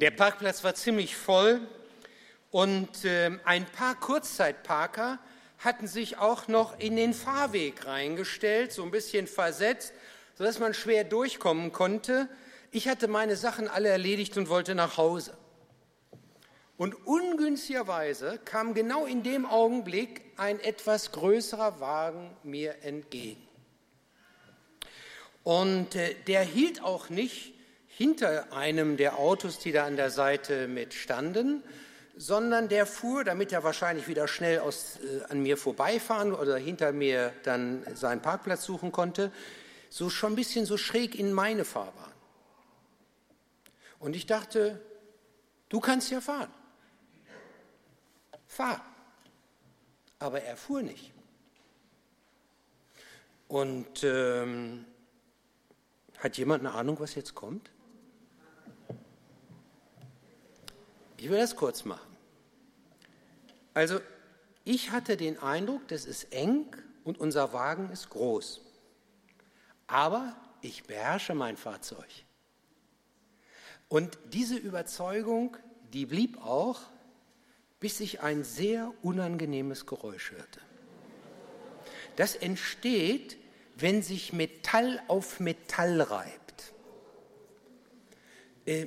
Der Parkplatz war ziemlich voll und äh, ein paar Kurzzeitparker hatten sich auch noch in den Fahrweg reingestellt, so ein bisschen versetzt, sodass man schwer durchkommen konnte. Ich hatte meine Sachen alle erledigt und wollte nach Hause. Und ungünstigerweise kam genau in dem Augenblick ein etwas größerer Wagen mir entgegen. Und äh, der hielt auch nicht hinter einem der Autos, die da an der Seite mit standen, sondern der fuhr, damit er wahrscheinlich wieder schnell aus, äh, an mir vorbeifahren oder hinter mir dann seinen Parkplatz suchen konnte, so schon ein bisschen so schräg in meine Fahrbahn. Und ich dachte, du kannst ja fahren. Fahr. Aber er fuhr nicht. Und ähm, hat jemand eine Ahnung, was jetzt kommt? Ich will das kurz machen. Also ich hatte den Eindruck, das ist eng und unser Wagen ist groß. Aber ich beherrsche mein Fahrzeug. Und diese Überzeugung, die blieb auch, bis ich ein sehr unangenehmes Geräusch hörte. Das entsteht, wenn sich Metall auf Metall reibt. Äh,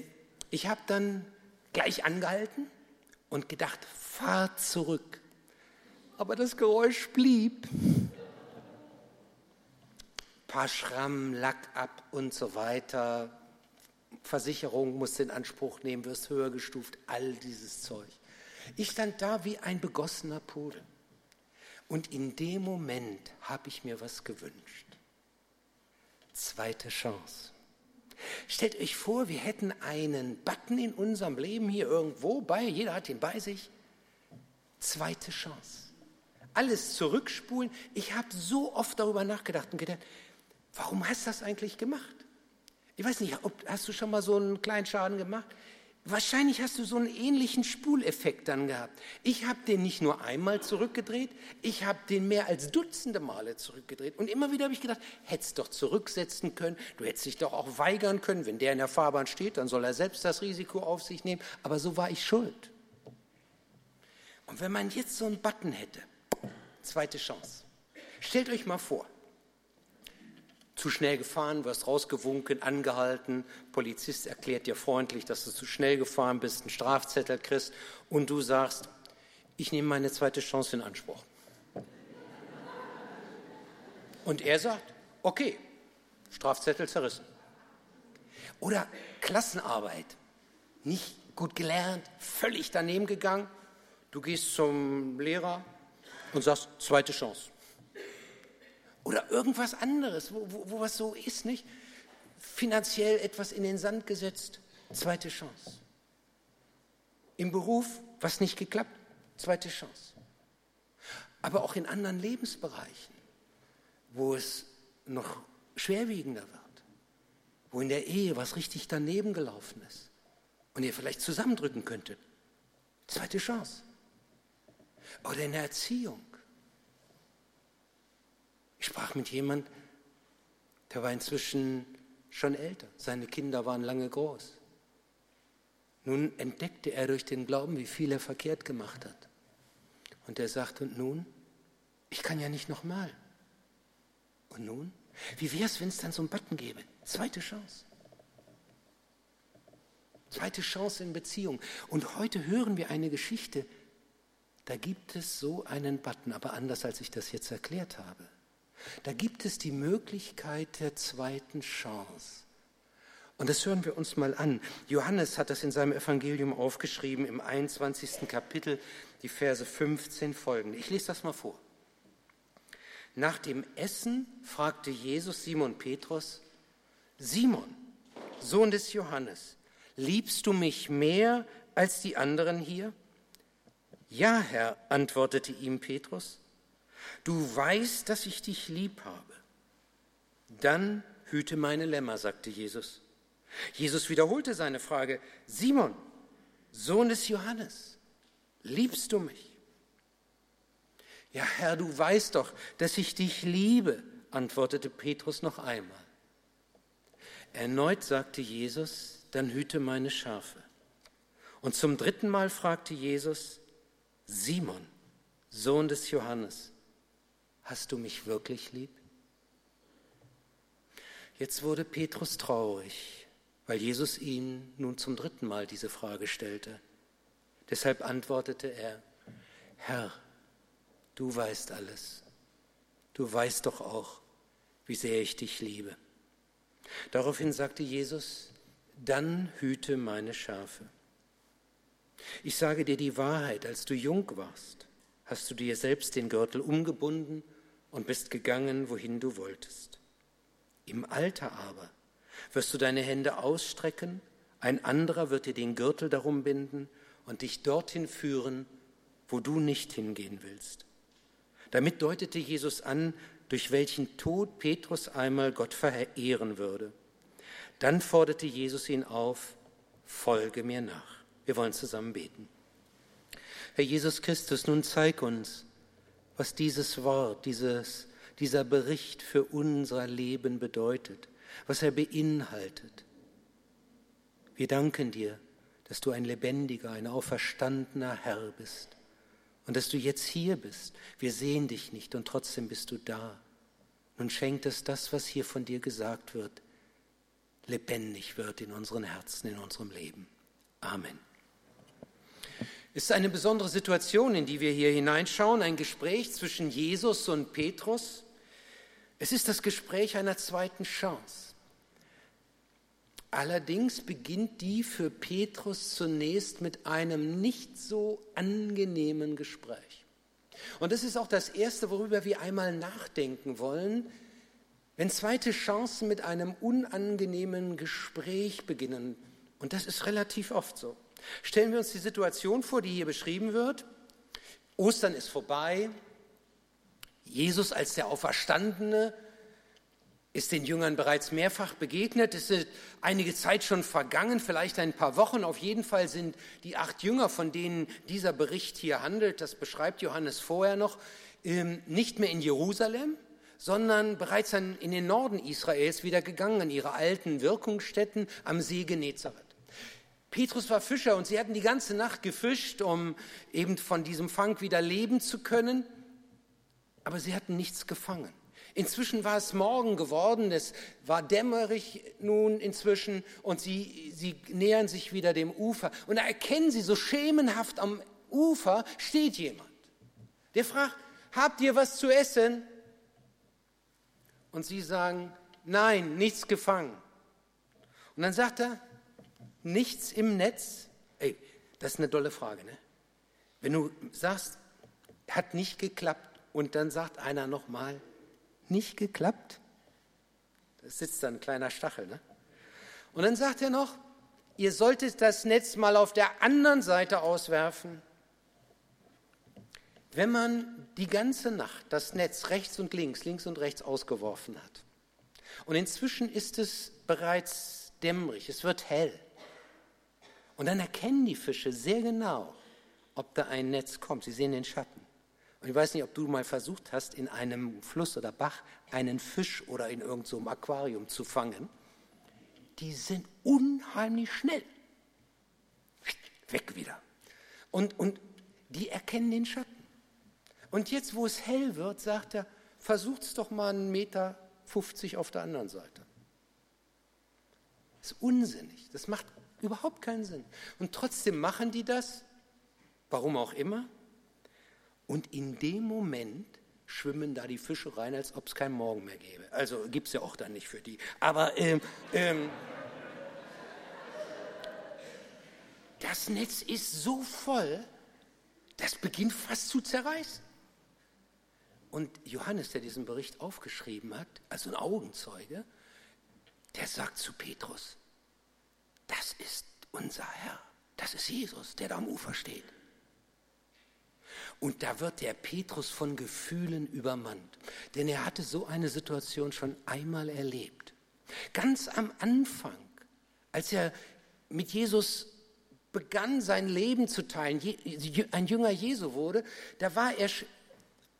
ich habe dann gleich angehalten und gedacht, fahr zurück. Aber das Geräusch blieb. Paar Schramm, Lack ab und so weiter. Versicherung muss in Anspruch nehmen, wirst höher gestuft, all dieses Zeug. Ich stand da wie ein begossener Pudel. Und in dem Moment habe ich mir was gewünscht. Zweite Chance. Stellt euch vor, wir hätten einen Button in unserem Leben hier irgendwo bei, jeder hat ihn bei sich. Zweite Chance. Alles zurückspulen. Ich habe so oft darüber nachgedacht und gedacht, warum hast du das eigentlich gemacht? Ich weiß nicht, ob, hast du schon mal so einen kleinen Schaden gemacht? Wahrscheinlich hast du so einen ähnlichen Spuleffekt dann gehabt. Ich habe den nicht nur einmal zurückgedreht, ich habe den mehr als Dutzende Male zurückgedreht. Und immer wieder habe ich gedacht, hättest doch zurücksetzen können, du hättest dich doch auch weigern können. Wenn der in der Fahrbahn steht, dann soll er selbst das Risiko auf sich nehmen. Aber so war ich schuld. Und wenn man jetzt so einen Button hätte, zweite Chance. Stellt euch mal vor, zu schnell gefahren, wirst rausgewunken, angehalten, Polizist erklärt dir freundlich, dass du zu schnell gefahren bist, einen Strafzettel kriegst und du sagst, ich nehme meine zweite Chance in Anspruch. Und er sagt, okay, Strafzettel zerrissen. Oder Klassenarbeit, nicht gut gelernt, völlig daneben gegangen. Du gehst zum Lehrer und sagst, zweite Chance. Oder irgendwas anderes, wo, wo, wo was so ist, nicht? Finanziell etwas in den Sand gesetzt, zweite Chance. Im Beruf was nicht geklappt, zweite Chance. Aber auch in anderen Lebensbereichen, wo es noch schwerwiegender wird, wo in der Ehe was richtig daneben gelaufen ist und ihr vielleicht zusammendrücken könntet, zweite Chance. Oder in der Erziehung ich sprach mit jemandem, der war inzwischen schon älter. Seine Kinder waren lange groß. Nun entdeckte er durch den Glauben, wie viel er verkehrt gemacht hat. Und er sagte, und nun? Ich kann ja nicht nochmal. Und nun? Wie wäre es, wenn es dann so einen Button gäbe? Zweite Chance. Zweite Chance in Beziehung. Und heute hören wir eine Geschichte, da gibt es so einen Button, aber anders als ich das jetzt erklärt habe. Da gibt es die Möglichkeit der zweiten Chance. Und das hören wir uns mal an. Johannes hat das in seinem Evangelium aufgeschrieben, im 21. Kapitel, die Verse 15 folgende. Ich lese das mal vor. Nach dem Essen fragte Jesus Simon Petrus, Simon, Sohn des Johannes, liebst du mich mehr als die anderen hier? Ja, Herr, antwortete ihm Petrus, Du weißt, dass ich dich lieb habe. Dann hüte meine Lämmer, sagte Jesus. Jesus wiederholte seine Frage, Simon, Sohn des Johannes, liebst du mich? Ja, Herr, du weißt doch, dass ich dich liebe, antwortete Petrus noch einmal. Erneut sagte Jesus, dann hüte meine Schafe. Und zum dritten Mal fragte Jesus, Simon, Sohn des Johannes, hast du mich wirklich lieb? Jetzt wurde Petrus traurig, weil Jesus ihn nun zum dritten Mal diese Frage stellte. Deshalb antwortete er, Herr, du weißt alles. Du weißt doch auch, wie sehr ich dich liebe. Daraufhin sagte Jesus, dann hüte meine Schafe. Ich sage dir die Wahrheit, als du jung warst, hast du dir selbst den Gürtel umgebunden und bist gegangen, wohin du wolltest. Im Alter aber wirst du deine Hände ausstrecken, ein anderer wird dir den Gürtel darum binden und dich dorthin führen, wo du nicht hingehen willst. Damit deutete Jesus an, durch welchen Tod Petrus einmal Gott verehren würde. Dann forderte Jesus ihn auf, folge mir nach. Wir wollen zusammen beten. Herr Jesus Christus, nun zeig uns, was dieses Wort, dieses, dieser Bericht für unser Leben bedeutet, was er beinhaltet. Wir danken dir, dass du ein lebendiger, ein auferstandener Herr bist und dass du jetzt hier bist. Wir sehen dich nicht und trotzdem bist du da. Nun schenkt es das, was hier von dir gesagt wird, lebendig wird in unseren Herzen, in unserem Leben. Amen. Ist eine besondere Situation, in die wir hier hineinschauen, ein Gespräch zwischen Jesus und Petrus. Es ist das Gespräch einer zweiten Chance. Allerdings beginnt die für Petrus zunächst mit einem nicht so angenehmen Gespräch. Und das ist auch das Erste, worüber wir einmal nachdenken wollen, wenn zweite Chancen mit einem unangenehmen Gespräch beginnen. Und das ist relativ oft so. Stellen wir uns die Situation vor, die hier beschrieben wird. Ostern ist vorbei. Jesus als der Auferstandene ist den Jüngern bereits mehrfach begegnet. Es ist einige Zeit schon vergangen, vielleicht ein paar Wochen. Auf jeden Fall sind die acht Jünger, von denen dieser Bericht hier handelt, das beschreibt Johannes vorher noch, ähm, nicht mehr in Jerusalem, sondern bereits in den Norden Israels wieder gegangen, an ihre alten Wirkungsstätten am See Genezareth. Petrus war Fischer und sie hatten die ganze Nacht gefischt, um eben von diesem Fang wieder leben zu können, aber sie hatten nichts gefangen. Inzwischen war es Morgen geworden, es war dämmerig nun inzwischen und sie, sie nähern sich wieder dem Ufer. Und da erkennen sie so schemenhaft am Ufer steht jemand. Der fragt, habt ihr was zu essen? Und sie sagen, nein, nichts gefangen. Und dann sagt er, nichts im Netz? Ey, das ist eine dolle Frage. Ne? Wenn du sagst, hat nicht geklappt und dann sagt einer nochmal, nicht geklappt, da sitzt da ein kleiner Stachel. Ne? Und dann sagt er noch, ihr solltet das Netz mal auf der anderen Seite auswerfen. Wenn man die ganze Nacht das Netz rechts und links, links und rechts ausgeworfen hat und inzwischen ist es bereits dämmerig, es wird hell, und dann erkennen die Fische sehr genau, ob da ein Netz kommt. Sie sehen den Schatten. Und ich weiß nicht, ob du mal versucht hast, in einem Fluss oder Bach einen Fisch oder in irgendeinem so Aquarium zu fangen. Die sind unheimlich schnell. Weg wieder. Und, und die erkennen den Schatten. Und jetzt, wo es hell wird, sagt er, versucht es doch mal einen Meter 50 auf der anderen Seite. Das ist unsinnig. Das macht Überhaupt keinen Sinn. Und trotzdem machen die das, warum auch immer. Und in dem Moment schwimmen da die Fische rein, als ob es keinen Morgen mehr gäbe. Also gibt es ja auch dann nicht für die. Aber ähm, ähm, das Netz ist so voll, das beginnt fast zu zerreißen. Und Johannes, der diesen Bericht aufgeschrieben hat, also ein Augenzeuge, der sagt zu Petrus, das ist unser Herr. Das ist Jesus, der da am Ufer steht. Und da wird der Petrus von Gefühlen übermannt. Denn er hatte so eine Situation schon einmal erlebt. Ganz am Anfang, als er mit Jesus begann, sein Leben zu teilen, ein Jünger Jesu wurde, da war er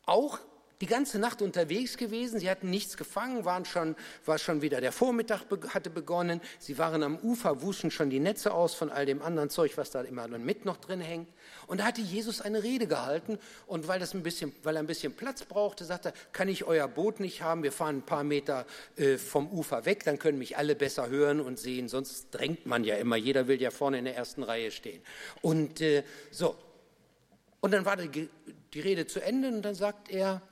auch die ganze Nacht unterwegs gewesen. Sie hatten nichts gefangen, waren schon, war schon wieder der Vormittag hatte begonnen. Sie waren am Ufer, wuschen schon die Netze aus von all dem anderen Zeug, was da immer mit noch drin hängt. Und da hatte Jesus eine Rede gehalten. Und weil, das ein bisschen, weil er ein bisschen Platz brauchte, sagte er, kann ich euer Boot nicht haben? Wir fahren ein paar Meter äh, vom Ufer weg, dann können mich alle besser hören und sehen. Sonst drängt man ja immer. Jeder will ja vorne in der ersten Reihe stehen. Und äh, so. Und dann war die, die Rede zu Ende und dann sagt er,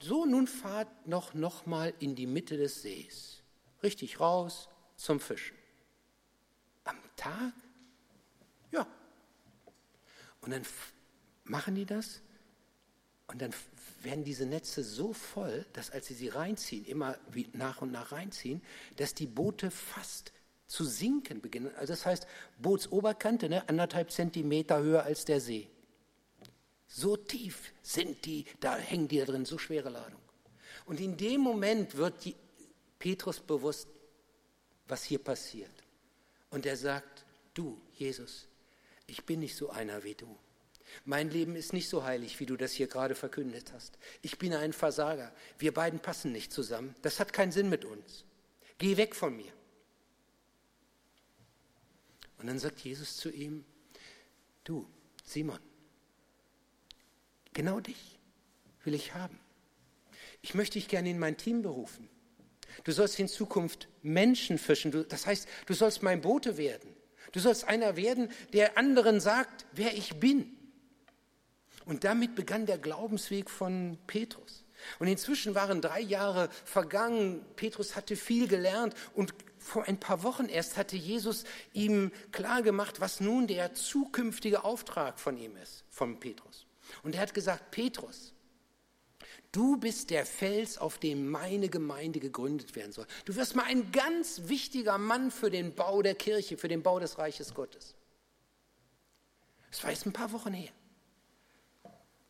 so, nun fahrt noch, noch mal in die Mitte des Sees. Richtig raus zum Fischen. Am Tag? Ja. Und dann machen die das und dann werden diese Netze so voll, dass als sie sie reinziehen, immer nach und nach reinziehen, dass die Boote fast zu sinken beginnen. Also das heißt, Bootsoberkante, ne, anderthalb Zentimeter höher als der See. So tief sind die, da hängen die da drin, so schwere Ladung. Und in dem Moment wird die, Petrus bewusst, was hier passiert. Und er sagt, du, Jesus, ich bin nicht so einer wie du. Mein Leben ist nicht so heilig, wie du das hier gerade verkündet hast. Ich bin ein Versager. Wir beiden passen nicht zusammen. Das hat keinen Sinn mit uns. Geh weg von mir. Und dann sagt Jesus zu ihm, du, Simon, Genau dich will ich haben. Ich möchte dich gerne in mein Team berufen. Du sollst in Zukunft Menschen fischen. das heißt, du sollst mein Bote werden. Du sollst einer werden, der anderen sagt, wer ich bin. Und damit begann der Glaubensweg von Petrus. Und inzwischen waren drei Jahre vergangen. Petrus hatte viel gelernt und vor ein paar Wochen erst hatte Jesus ihm klargemacht, was nun der zukünftige Auftrag von ihm ist, von Petrus. Und er hat gesagt, Petrus, du bist der Fels, auf dem meine Gemeinde gegründet werden soll. Du wirst mal ein ganz wichtiger Mann für den Bau der Kirche, für den Bau des Reiches Gottes. Das war jetzt ein paar Wochen her.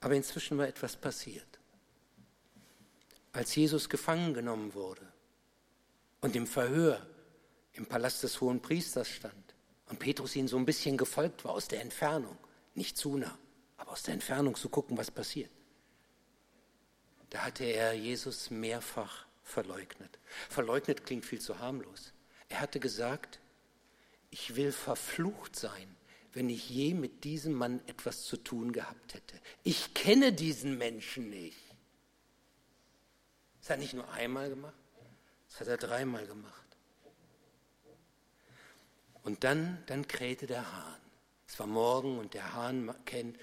Aber inzwischen war etwas passiert. Als Jesus gefangen genommen wurde und im Verhör im Palast des Hohen Priesters stand und Petrus ihnen so ein bisschen gefolgt war aus der Entfernung, nicht zu nah aber aus der Entfernung zu gucken, was passiert. Da hatte er Jesus mehrfach verleugnet. Verleugnet klingt viel zu harmlos. Er hatte gesagt, ich will verflucht sein, wenn ich je mit diesem Mann etwas zu tun gehabt hätte. Ich kenne diesen Menschen nicht. Das hat er nicht nur einmal gemacht, das hat er dreimal gemacht. Und dann, dann krähte der Hahn. Es war morgen und der Hahn kennt,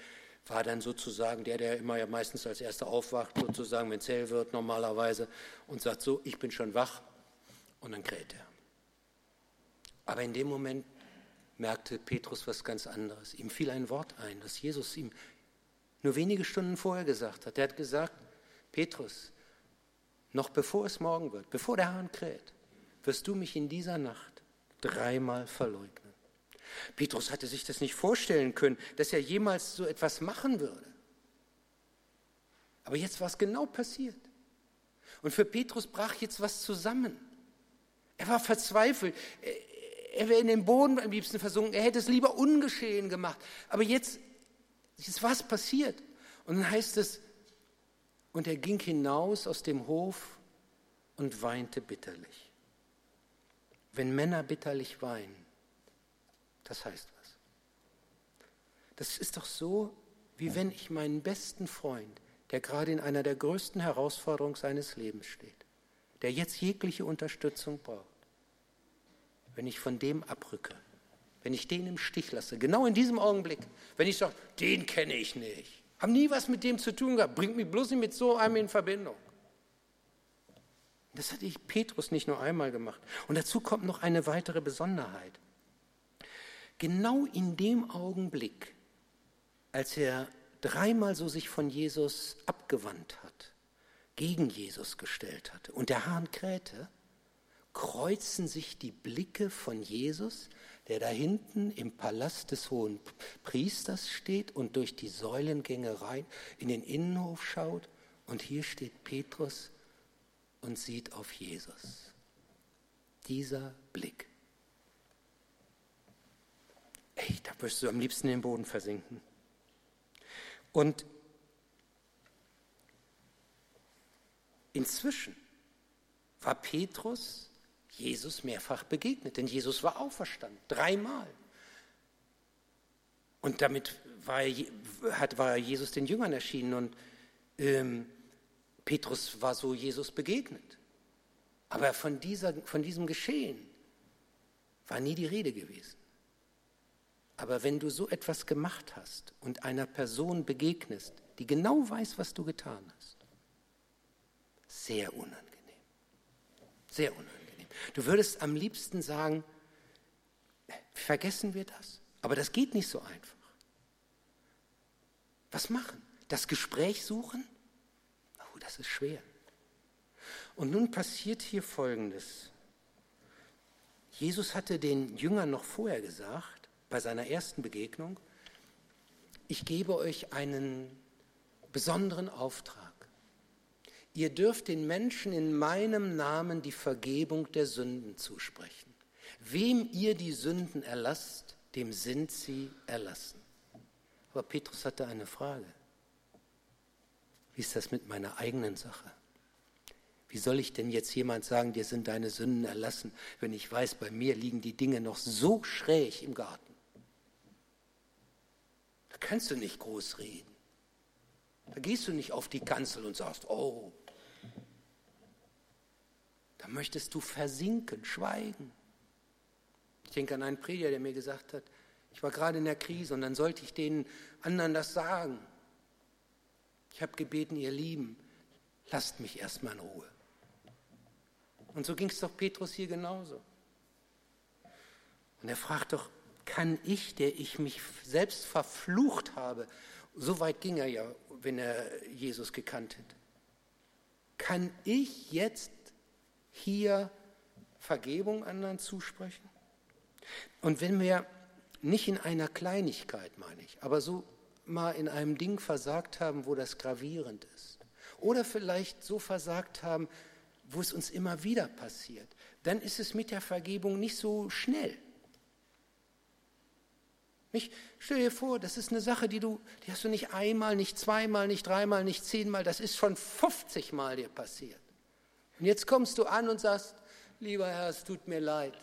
war dann sozusagen der, der immer ja meistens als erster aufwacht, sozusagen, wenn es hell wird normalerweise, und sagt so, ich bin schon wach, und dann kräht er. Aber in dem Moment merkte Petrus was ganz anderes. Ihm fiel ein Wort ein, das Jesus ihm nur wenige Stunden vorher gesagt hat. Er hat gesagt, Petrus, noch bevor es morgen wird, bevor der Hahn kräht, wirst du mich in dieser Nacht dreimal verleugnen. Petrus hatte sich das nicht vorstellen können, dass er jemals so etwas machen würde. Aber jetzt war es genau passiert. Und für Petrus brach jetzt was zusammen. Er war verzweifelt. Er wäre in den Boden am liebsten versunken. Er hätte es lieber ungeschehen gemacht. Aber jetzt, jetzt war es passiert. Und dann heißt es, und er ging hinaus aus dem Hof und weinte bitterlich. Wenn Männer bitterlich weinen, das heißt was. Das ist doch so, wie wenn ich meinen besten Freund, der gerade in einer der größten Herausforderungen seines Lebens steht, der jetzt jegliche Unterstützung braucht, wenn ich von dem abrücke, wenn ich den im Stich lasse, genau in diesem Augenblick, wenn ich sage, den kenne ich nicht, habe nie was mit dem zu tun gehabt, bringt mich bloß nicht mit so einem in Verbindung. Das hatte ich Petrus nicht nur einmal gemacht. Und dazu kommt noch eine weitere Besonderheit. Genau in dem Augenblick, als er dreimal so sich von Jesus abgewandt hat, gegen Jesus gestellt hatte und der Hahn krähte, kreuzen sich die Blicke von Jesus, der da hinten im Palast des hohen Priesters steht und durch die Säulengänge rein in den Innenhof schaut. Und hier steht Petrus und sieht auf Jesus. Dieser Blick. Ey, da wirst du am liebsten in den Boden versinken. Und inzwischen war Petrus Jesus mehrfach begegnet, denn Jesus war auferstanden, dreimal. Und damit war, hat, war Jesus den Jüngern erschienen und ähm, Petrus war so Jesus begegnet. Aber von, dieser, von diesem Geschehen war nie die Rede gewesen. Aber wenn du so etwas gemacht hast und einer Person begegnest, die genau weiß, was du getan hast, sehr unangenehm. Sehr unangenehm. Du würdest am liebsten sagen, vergessen wir das? Aber das geht nicht so einfach. Was machen? Das Gespräch suchen? Oh, das ist schwer. Und nun passiert hier Folgendes. Jesus hatte den Jüngern noch vorher gesagt, bei seiner ersten Begegnung, ich gebe euch einen besonderen Auftrag. Ihr dürft den Menschen in meinem Namen die Vergebung der Sünden zusprechen. Wem ihr die Sünden erlasst, dem sind sie erlassen. Aber Petrus hatte eine Frage. Wie ist das mit meiner eigenen Sache? Wie soll ich denn jetzt jemand sagen, dir sind deine Sünden erlassen, wenn ich weiß, bei mir liegen die Dinge noch so schräg im Garten? Kannst du nicht groß reden. Da gehst du nicht auf die Kanzel und sagst, oh. Da möchtest du versinken, schweigen. Ich denke an einen Prediger, der mir gesagt hat, ich war gerade in der Krise und dann sollte ich den anderen das sagen. Ich habe gebeten, ihr Lieben, lasst mich erstmal in Ruhe. Und so ging es doch Petrus hier genauso. Und er fragt doch, kann ich, der ich mich selbst verflucht habe, so weit ging er ja, wenn er Jesus gekannt hätte, kann ich jetzt hier Vergebung anderen zusprechen? Und wenn wir nicht in einer Kleinigkeit, meine ich, aber so mal in einem Ding versagt haben, wo das gravierend ist, oder vielleicht so versagt haben, wo es uns immer wieder passiert, dann ist es mit der Vergebung nicht so schnell. Nicht? Stell dir vor, das ist eine Sache, die du, die hast du nicht einmal, nicht zweimal, nicht dreimal, nicht zehnmal, das ist schon 50 Mal dir passiert. Und jetzt kommst du an und sagst, lieber Herr, es tut mir leid.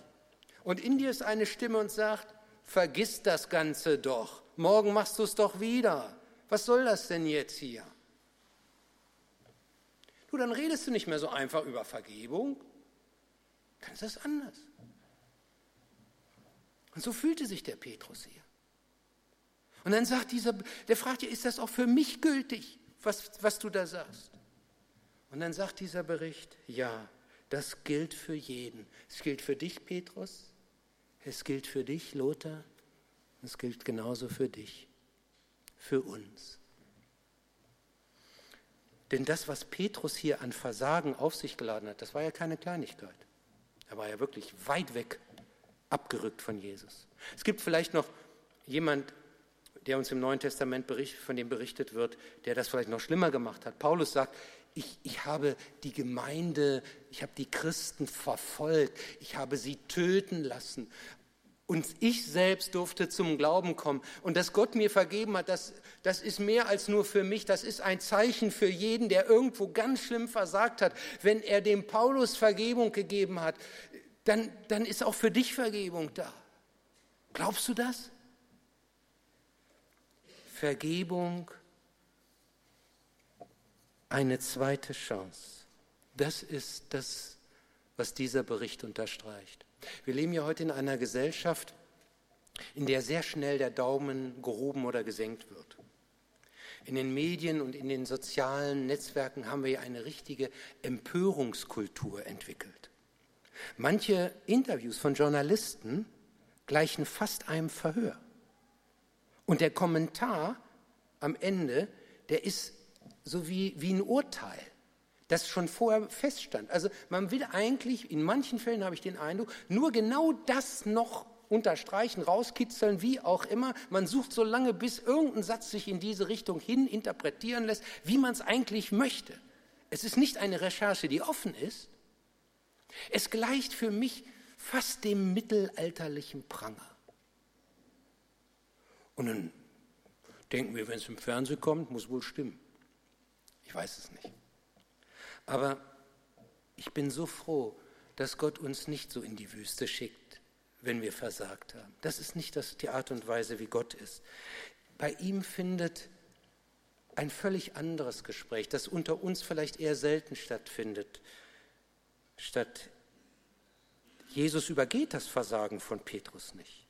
Und in dir ist eine Stimme und sagt, vergiss das Ganze doch. Morgen machst du es doch wieder. Was soll das denn jetzt hier? Du, dann redest du nicht mehr so einfach über Vergebung. Dann ist das anders. Und so fühlte sich der Petrus hier. Und dann sagt dieser, der fragt ja, ist das auch für mich gültig, was, was du da sagst? Und dann sagt dieser Bericht, ja, das gilt für jeden. Es gilt für dich, Petrus. Es gilt für dich, Lothar. Es gilt genauso für dich, für uns. Denn das, was Petrus hier an Versagen auf sich geladen hat, das war ja keine Kleinigkeit. Er war ja wirklich weit weg abgerückt von Jesus. Es gibt vielleicht noch jemand, der uns im Neuen Testament bericht, von dem berichtet wird, der das vielleicht noch schlimmer gemacht hat. Paulus sagt, ich, ich habe die Gemeinde, ich habe die Christen verfolgt, ich habe sie töten lassen. Und ich selbst durfte zum Glauben kommen. Und dass Gott mir vergeben hat, das, das ist mehr als nur für mich. Das ist ein Zeichen für jeden, der irgendwo ganz schlimm versagt hat. Wenn er dem Paulus Vergebung gegeben hat, dann, dann ist auch für dich Vergebung da. Glaubst du das? Vergebung, eine zweite Chance. Das ist das, was dieser Bericht unterstreicht. Wir leben ja heute in einer Gesellschaft, in der sehr schnell der Daumen gehoben oder gesenkt wird. In den Medien und in den sozialen Netzwerken haben wir ja eine richtige Empörungskultur entwickelt. Manche Interviews von Journalisten gleichen fast einem Verhör. Und der Kommentar am Ende, der ist so wie, wie ein Urteil das schon vorher feststand. Also man will eigentlich, in manchen Fällen habe ich den Eindruck, nur genau das noch unterstreichen, rauskitzeln, wie auch immer. Man sucht so lange, bis irgendein Satz sich in diese Richtung hin interpretieren lässt, wie man es eigentlich möchte. Es ist nicht eine Recherche, die offen ist. Es gleicht für mich fast dem mittelalterlichen Pranger. Und dann denken wir, wenn es im Fernsehen kommt, muss wohl stimmen. Ich weiß es nicht. Aber ich bin so froh, dass Gott uns nicht so in die Wüste schickt, wenn wir versagt haben. Das ist nicht das, die Art und Weise, wie Gott ist. Bei ihm findet ein völlig anderes Gespräch, das unter uns vielleicht eher selten stattfindet. Statt Jesus übergeht das Versagen von Petrus nicht.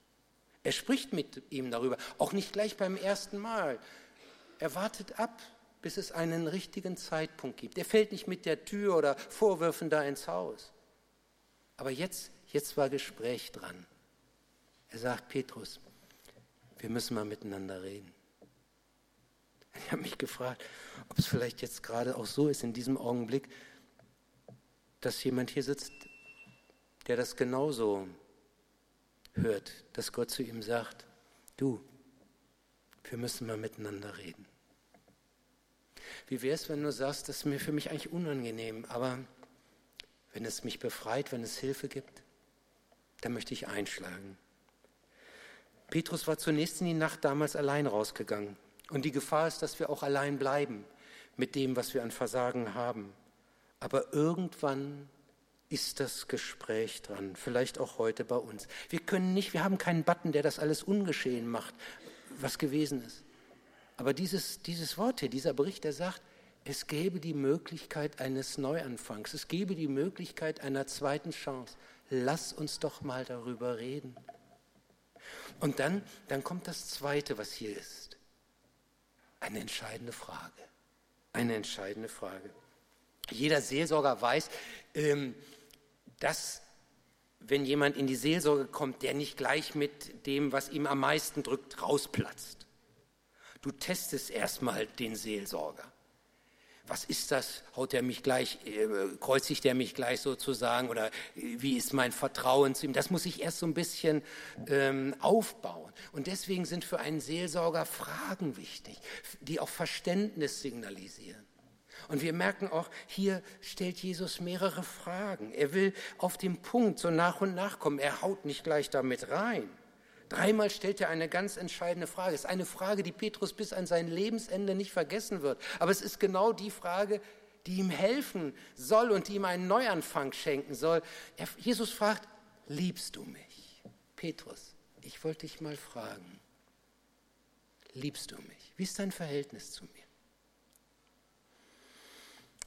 Er spricht mit ihm darüber, auch nicht gleich beim ersten Mal. Er wartet ab, bis es einen richtigen Zeitpunkt gibt. Er fällt nicht mit der Tür oder Vorwürfen da ins Haus. Aber jetzt, jetzt war Gespräch dran. Er sagt, Petrus, wir müssen mal miteinander reden. Ich habe mich gefragt, ob es vielleicht jetzt gerade auch so ist in diesem Augenblick, dass jemand hier sitzt, der das genauso hört, dass Gott zu ihm sagt, du, wir müssen mal miteinander reden. Wie wäre es, wenn du sagst, das ist mir für mich eigentlich unangenehm, aber wenn es mich befreit, wenn es Hilfe gibt, dann möchte ich einschlagen. Petrus war zunächst in die Nacht damals allein rausgegangen. Und die Gefahr ist, dass wir auch allein bleiben mit dem, was wir an Versagen haben. Aber irgendwann ist das Gespräch dran, vielleicht auch heute bei uns. Wir können nicht, wir haben keinen Button, der das alles ungeschehen macht, was gewesen ist. Aber dieses, dieses Wort hier, dieser Bericht, der sagt, es gäbe die Möglichkeit eines Neuanfangs, es gäbe die Möglichkeit einer zweiten Chance. Lass uns doch mal darüber reden. Und dann, dann kommt das Zweite, was hier ist. Eine entscheidende Frage. Eine entscheidende Frage. Jeder Seelsorger weiß, ähm, dass wenn jemand in die Seelsorge kommt, der nicht gleich mit dem, was ihm am meisten drückt, rausplatzt. Du testest erstmal den Seelsorger. Was ist das? Haut er mich gleich, äh, kreuzigt er mich gleich sozusagen oder wie ist mein Vertrauen zu ihm? Das muss ich erst so ein bisschen ähm, aufbauen. Und deswegen sind für einen Seelsorger Fragen wichtig, die auch Verständnis signalisieren. Und wir merken auch, hier stellt Jesus mehrere Fragen. Er will auf den Punkt so nach und nach kommen. Er haut nicht gleich damit rein. Dreimal stellt er eine ganz entscheidende Frage. Es ist eine Frage, die Petrus bis an sein Lebensende nicht vergessen wird. Aber es ist genau die Frage, die ihm helfen soll und die ihm einen Neuanfang schenken soll. Jesus fragt, liebst du mich? Petrus, ich wollte dich mal fragen, liebst du mich? Wie ist dein Verhältnis zu mir?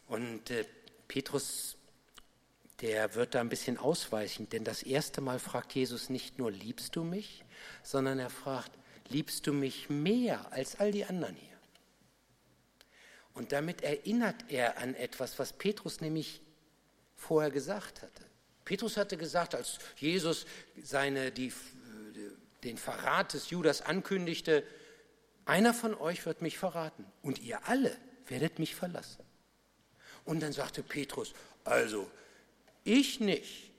Und äh, Petrus, der wird da ein bisschen ausweichend, denn das erste Mal fragt Jesus nicht nur, liebst du mich, sondern er fragt, liebst du mich mehr als all die anderen hier? Und damit erinnert er an etwas, was Petrus nämlich vorher gesagt hatte. Petrus hatte gesagt, als Jesus seine, die, den Verrat des Judas ankündigte, einer von euch wird mich verraten und ihr alle werdet mich verlassen. Und dann sagte Petrus, also ich nicht.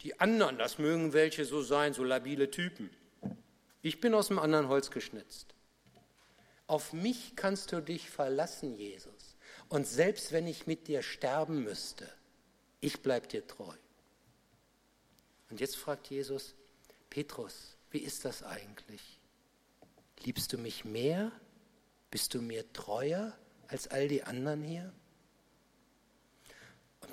Die anderen, das mögen welche so sein, so labile Typen. Ich bin aus dem anderen Holz geschnitzt. Auf mich kannst du dich verlassen, Jesus. Und selbst wenn ich mit dir sterben müsste, ich bleibe dir treu. Und jetzt fragt Jesus, Petrus, wie ist das eigentlich? Liebst du mich mehr? Bist du mir treuer als all die anderen hier?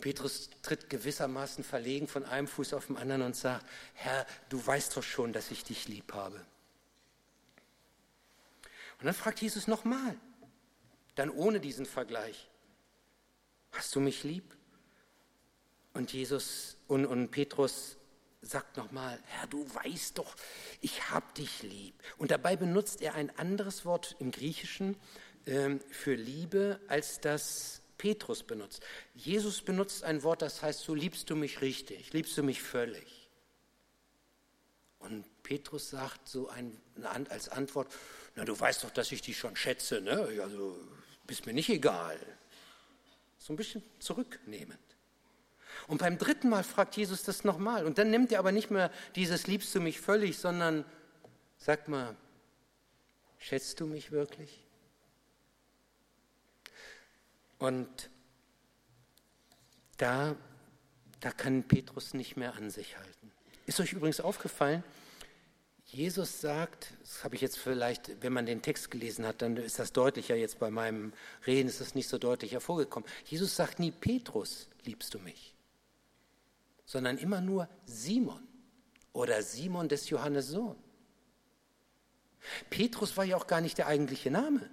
Petrus tritt gewissermaßen verlegen von einem Fuß auf den anderen und sagt, Herr, du weißt doch schon, dass ich dich lieb habe. Und dann fragt Jesus nochmal, dann ohne diesen Vergleich, hast du mich lieb? Und Jesus und, und Petrus sagt nochmal, Herr, du weißt doch, ich hab dich lieb. Und dabei benutzt er ein anderes Wort im Griechischen äh, für Liebe als das Petrus benutzt. Jesus benutzt ein Wort, das heißt, so liebst du mich richtig, liebst du mich völlig. Und Petrus sagt so ein, als Antwort, na du weißt doch, dass ich dich schon schätze, ne? also bist mir nicht egal. So ein bisschen zurücknehmend. Und beim dritten Mal fragt Jesus das nochmal. Und dann nimmt er aber nicht mehr dieses liebst du mich völlig, sondern sag mal, schätzt du mich wirklich? Und da, da kann Petrus nicht mehr an sich halten. Ist euch übrigens aufgefallen, Jesus sagt, das habe ich jetzt vielleicht, wenn man den Text gelesen hat, dann ist das deutlicher, jetzt bei meinem Reden ist das nicht so deutlich hervorgekommen. Jesus sagt nie, Petrus, liebst du mich, sondern immer nur Simon oder Simon des Johannes Sohn. Petrus war ja auch gar nicht der eigentliche Name.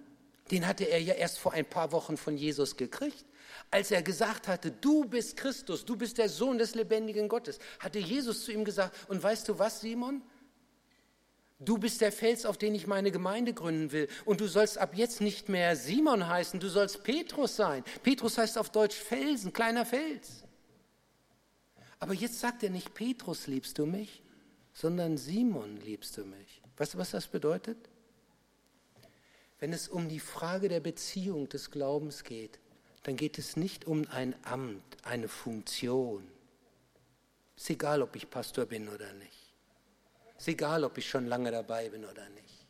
Den hatte er ja erst vor ein paar Wochen von Jesus gekriegt. Als er gesagt hatte, du bist Christus, du bist der Sohn des lebendigen Gottes, hatte Jesus zu ihm gesagt, und weißt du was, Simon? Du bist der Fels, auf den ich meine Gemeinde gründen will. Und du sollst ab jetzt nicht mehr Simon heißen, du sollst Petrus sein. Petrus heißt auf Deutsch Felsen, kleiner Fels. Aber jetzt sagt er nicht, Petrus liebst du mich, sondern Simon liebst du mich. Weißt du, was das bedeutet? Wenn es um die Frage der Beziehung des Glaubens geht, dann geht es nicht um ein Amt, eine Funktion. Ist egal, ob ich Pastor bin oder nicht. Ist egal, ob ich schon lange dabei bin oder nicht.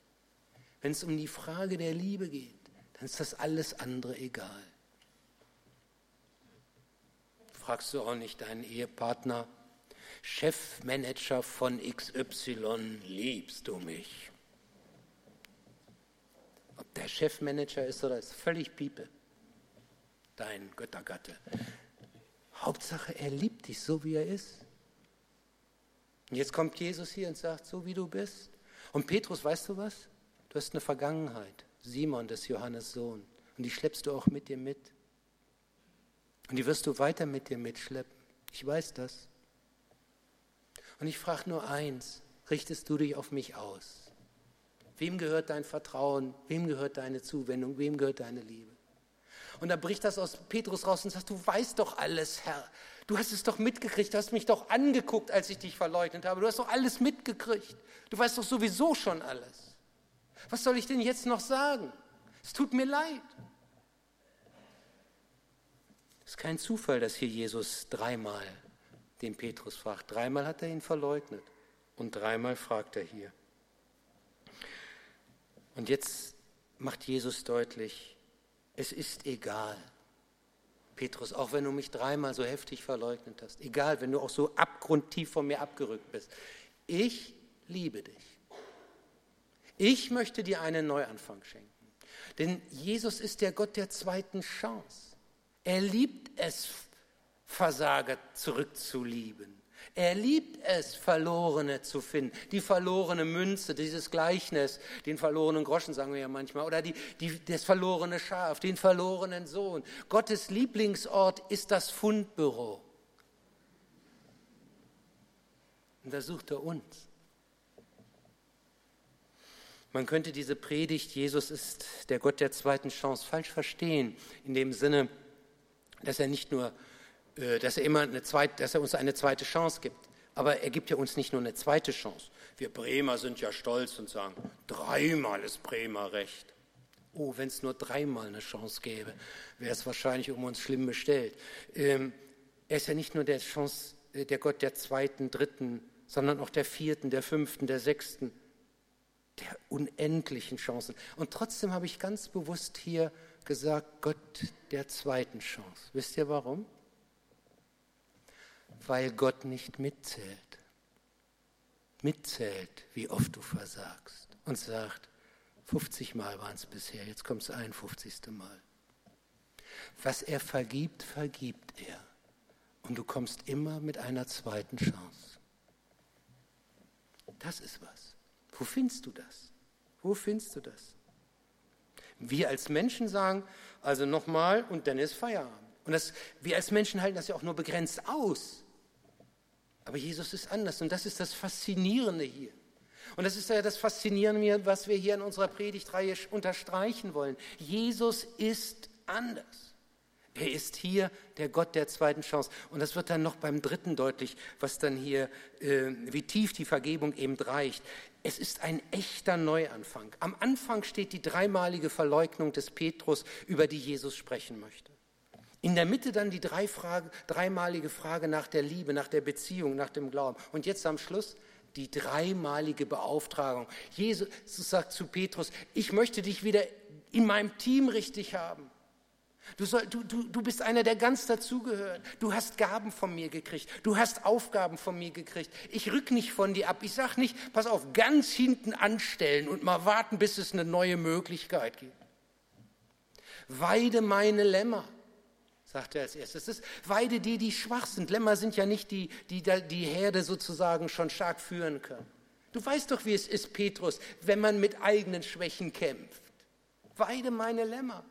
Wenn es um die Frage der Liebe geht, dann ist das alles andere egal. Fragst du auch nicht deinen Ehepartner, Chefmanager von XY, liebst du mich? Ob der Chefmanager ist oder ist völlig Piepe, dein Göttergatte. Hauptsache, er liebt dich so, wie er ist. Und jetzt kommt Jesus hier und sagt, so wie du bist. Und Petrus, weißt du was? Du hast eine Vergangenheit. Simon, des Johannes Sohn. Und die schleppst du auch mit dir mit. Und die wirst du weiter mit dir mitschleppen. Ich weiß das. Und ich frage nur eins, richtest du dich auf mich aus? Wem gehört dein Vertrauen? Wem gehört deine Zuwendung? Wem gehört deine Liebe? Und da bricht das aus Petrus raus und sagt, du weißt doch alles, Herr. Du hast es doch mitgekriegt, du hast mich doch angeguckt, als ich dich verleugnet habe. Du hast doch alles mitgekriegt. Du weißt doch sowieso schon alles. Was soll ich denn jetzt noch sagen? Es tut mir leid. Es ist kein Zufall, dass hier Jesus dreimal den Petrus fragt. Dreimal hat er ihn verleugnet und dreimal fragt er hier. Und jetzt macht Jesus deutlich, es ist egal, Petrus, auch wenn du mich dreimal so heftig verleugnet hast, egal, wenn du auch so abgrundtief von mir abgerückt bist, ich liebe dich. Ich möchte dir einen Neuanfang schenken. Denn Jesus ist der Gott der zweiten Chance. Er liebt es, Versager zurückzulieben. Er liebt es, Verlorene zu finden. Die verlorene Münze, dieses Gleichnis, den verlorenen Groschen sagen wir ja manchmal, oder die, die, das verlorene Schaf, den verlorenen Sohn. Gottes Lieblingsort ist das Fundbüro. Und da sucht er uns. Man könnte diese Predigt, Jesus ist der Gott der zweiten Chance, falsch verstehen, in dem Sinne, dass er nicht nur dass er immer eine zweite, dass er uns eine zweite Chance gibt. Aber er gibt ja uns nicht nur eine zweite Chance. Wir Bremer sind ja stolz und sagen, dreimal ist Bremer recht. Oh, wenn es nur dreimal eine Chance gäbe, wäre es wahrscheinlich um uns schlimm bestellt. Ähm, er ist ja nicht nur der Chance, äh, der Gott der zweiten, dritten, sondern auch der vierten, der fünften, der sechsten, der unendlichen Chancen. Und trotzdem habe ich ganz bewusst hier gesagt, Gott der zweiten Chance. Wisst ihr warum? Weil Gott nicht mitzählt. Mitzählt, wie oft du versagst und sagt, 50 Mal waren es bisher, jetzt kommt es 51. Mal. Was er vergibt, vergibt er. Und du kommst immer mit einer zweiten Chance. Das ist was. Wo findest du das? Wo findest du das? Wir als Menschen sagen, also nochmal und dann ist Feierabend. Und das, wir als Menschen halten das ja auch nur begrenzt aus. Aber Jesus ist anders und das ist das Faszinierende hier. Und das ist ja das Faszinierende, was wir hier in unserer Predigtreihe unterstreichen wollen. Jesus ist anders. Er ist hier der Gott der zweiten Chance. Und das wird dann noch beim dritten deutlich, was dann hier, äh, wie tief die Vergebung eben reicht. Es ist ein echter Neuanfang. Am Anfang steht die dreimalige Verleugnung des Petrus, über die Jesus sprechen möchte. In der Mitte dann die drei Frage, dreimalige Frage nach der Liebe, nach der Beziehung, nach dem Glauben. Und jetzt am Schluss die dreimalige Beauftragung. Jesus sagt zu Petrus, ich möchte dich wieder in meinem Team richtig haben. Du, soll, du, du, du bist einer, der ganz dazugehört. Du hast Gaben von mir gekriegt. Du hast Aufgaben von mir gekriegt. Ich rück nicht von dir ab. Ich sag nicht, pass auf, ganz hinten anstellen und mal warten, bis es eine neue Möglichkeit gibt. Weide meine Lämmer, sagt er als erstes. Das weide die, die schwach sind. Lämmer sind ja nicht die, die die Herde sozusagen schon stark führen können. Du weißt doch, wie es ist, Petrus, wenn man mit eigenen Schwächen kämpft. Weide meine Lämmer.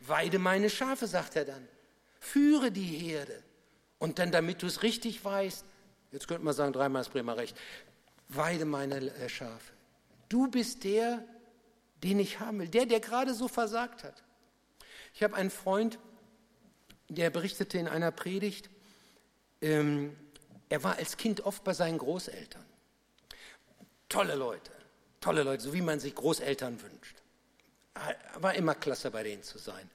Weide meine Schafe, sagt er dann. Führe die Herde. Und dann, damit du es richtig weißt, jetzt könnte man sagen, dreimal ist Bremer recht, weide meine äh, Schafe. Du bist der, den ich haben will, der, der gerade so versagt hat. Ich habe einen Freund, der berichtete in einer Predigt, ähm, er war als Kind oft bei seinen Großeltern. Tolle Leute, tolle Leute, so wie man sich Großeltern wünscht war immer klasse bei denen zu sein.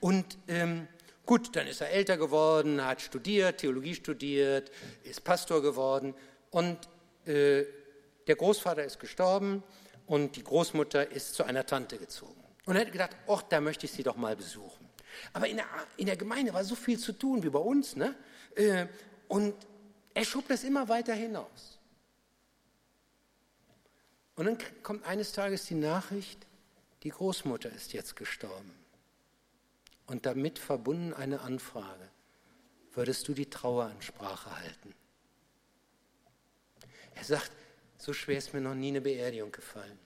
Und ähm, gut, dann ist er älter geworden, hat studiert, Theologie studiert, ist Pastor geworden und äh, der Großvater ist gestorben und die Großmutter ist zu einer Tante gezogen. Und er hat gedacht, ach, da möchte ich sie doch mal besuchen. Aber in der, in der Gemeinde war so viel zu tun wie bei uns, ne? Äh, und er schob das immer weiter hinaus. Und dann kommt eines Tages die Nachricht, die Großmutter ist jetzt gestorben. Und damit verbunden eine Anfrage. Würdest du die Traueransprache halten? Er sagt, so schwer ist mir noch nie eine Beerdigung gefallen.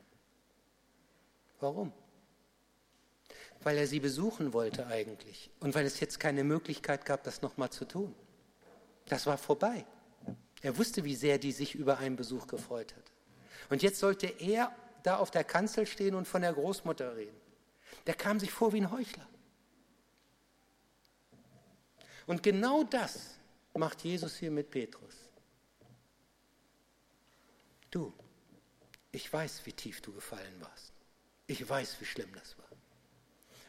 Warum? Weil er sie besuchen wollte eigentlich und weil es jetzt keine Möglichkeit gab, das nochmal zu tun. Das war vorbei. Er wusste, wie sehr die sich über einen Besuch gefreut hat. Und jetzt sollte er da auf der Kanzel stehen und von der Großmutter reden. Der kam sich vor wie ein Heuchler. Und genau das macht Jesus hier mit Petrus. Du, ich weiß, wie tief du gefallen warst. Ich weiß, wie schlimm das war.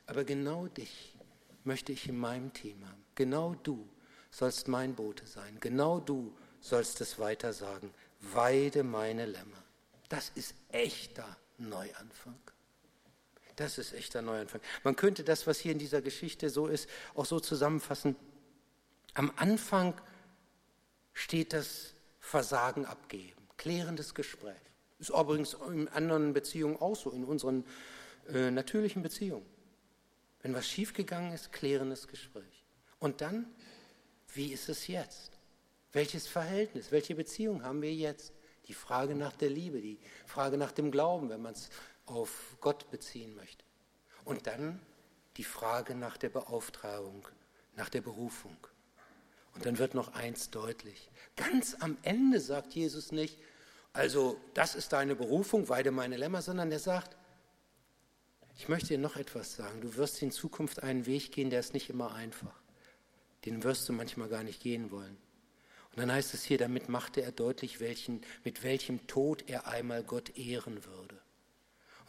Aber genau dich möchte ich in meinem Team haben. Genau du sollst mein Bote sein. Genau du sollst es weiter sagen. Weide meine Lämmer. Das ist echter Neuanfang. Das ist echter Neuanfang. Man könnte das, was hier in dieser Geschichte so ist, auch so zusammenfassen. Am Anfang steht das Versagen abgeben, klärendes Gespräch. Ist übrigens in anderen Beziehungen auch so, in unseren äh, natürlichen Beziehungen. Wenn was schiefgegangen ist, klärendes Gespräch. Und dann, wie ist es jetzt? Welches Verhältnis, welche Beziehung haben wir jetzt? Die Frage nach der Liebe, die Frage nach dem Glauben, wenn man es auf Gott beziehen möchte. Und dann die Frage nach der Beauftragung, nach der Berufung. Und dann wird noch eins deutlich. Ganz am Ende sagt Jesus nicht, also das ist deine Berufung, weide meine Lämmer, sondern er sagt, ich möchte dir noch etwas sagen. Du wirst in Zukunft einen Weg gehen, der ist nicht immer einfach. Den wirst du manchmal gar nicht gehen wollen. Und dann heißt es hier, damit machte er deutlich, welchen, mit welchem Tod er einmal Gott ehren würde.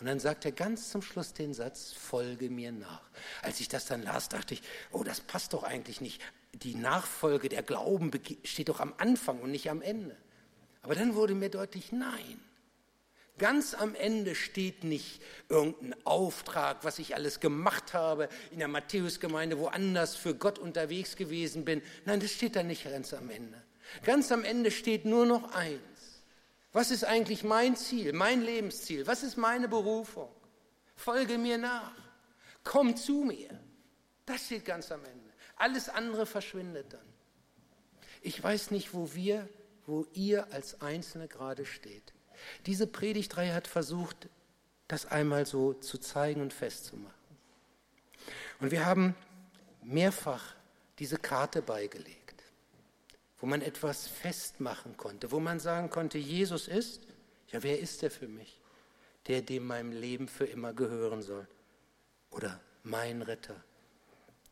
Und dann sagt er ganz zum Schluss den Satz, folge mir nach. Als ich das dann las, dachte ich, oh, das passt doch eigentlich nicht. Die Nachfolge, der Glauben steht doch am Anfang und nicht am Ende. Aber dann wurde mir deutlich, nein. Ganz am Ende steht nicht irgendein Auftrag, was ich alles gemacht habe in der Matthäusgemeinde, woanders für Gott unterwegs gewesen bin. Nein, das steht da nicht ganz am Ende. Ganz am Ende steht nur noch eins. Was ist eigentlich mein Ziel, mein Lebensziel? Was ist meine Berufung? Folge mir nach. Komm zu mir. Das steht ganz am Ende. Alles andere verschwindet dann. Ich weiß nicht, wo wir, wo ihr als Einzelne gerade steht. Diese Predigtreihe hat versucht, das einmal so zu zeigen und festzumachen. Und wir haben mehrfach diese Karte beigelegt wo man etwas festmachen konnte, wo man sagen konnte, Jesus ist, ja, wer ist er für mich? Der, dem meinem Leben für immer gehören soll. Oder mein Retter,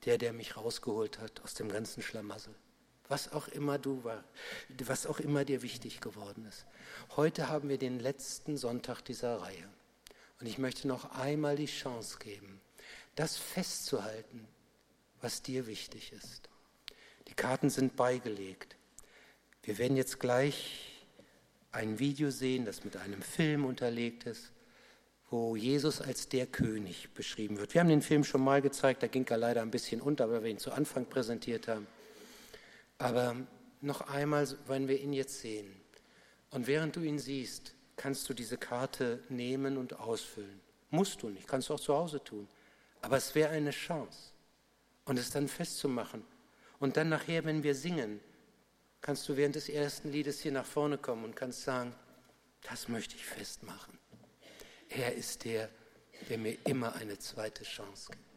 der, der mich rausgeholt hat aus dem ganzen Schlamassel. Was auch immer du war, was auch immer dir wichtig geworden ist. Heute haben wir den letzten Sonntag dieser Reihe. Und ich möchte noch einmal die Chance geben, das festzuhalten, was dir wichtig ist. Die Karten sind beigelegt. Wir werden jetzt gleich ein Video sehen, das mit einem Film unterlegt ist, wo Jesus als der König beschrieben wird. Wir haben den Film schon mal gezeigt, da ging er leider ein bisschen unter, weil wir ihn zu Anfang präsentiert haben. Aber noch einmal wollen wir ihn jetzt sehen. Und während du ihn siehst, kannst du diese Karte nehmen und ausfüllen. Musst du nicht, kannst du auch zu Hause tun. Aber es wäre eine Chance. Und es dann festzumachen. Und dann nachher, wenn wir singen, kannst du während des ersten Liedes hier nach vorne kommen und kannst sagen, das möchte ich festmachen. Er ist der, der mir immer eine zweite Chance gibt.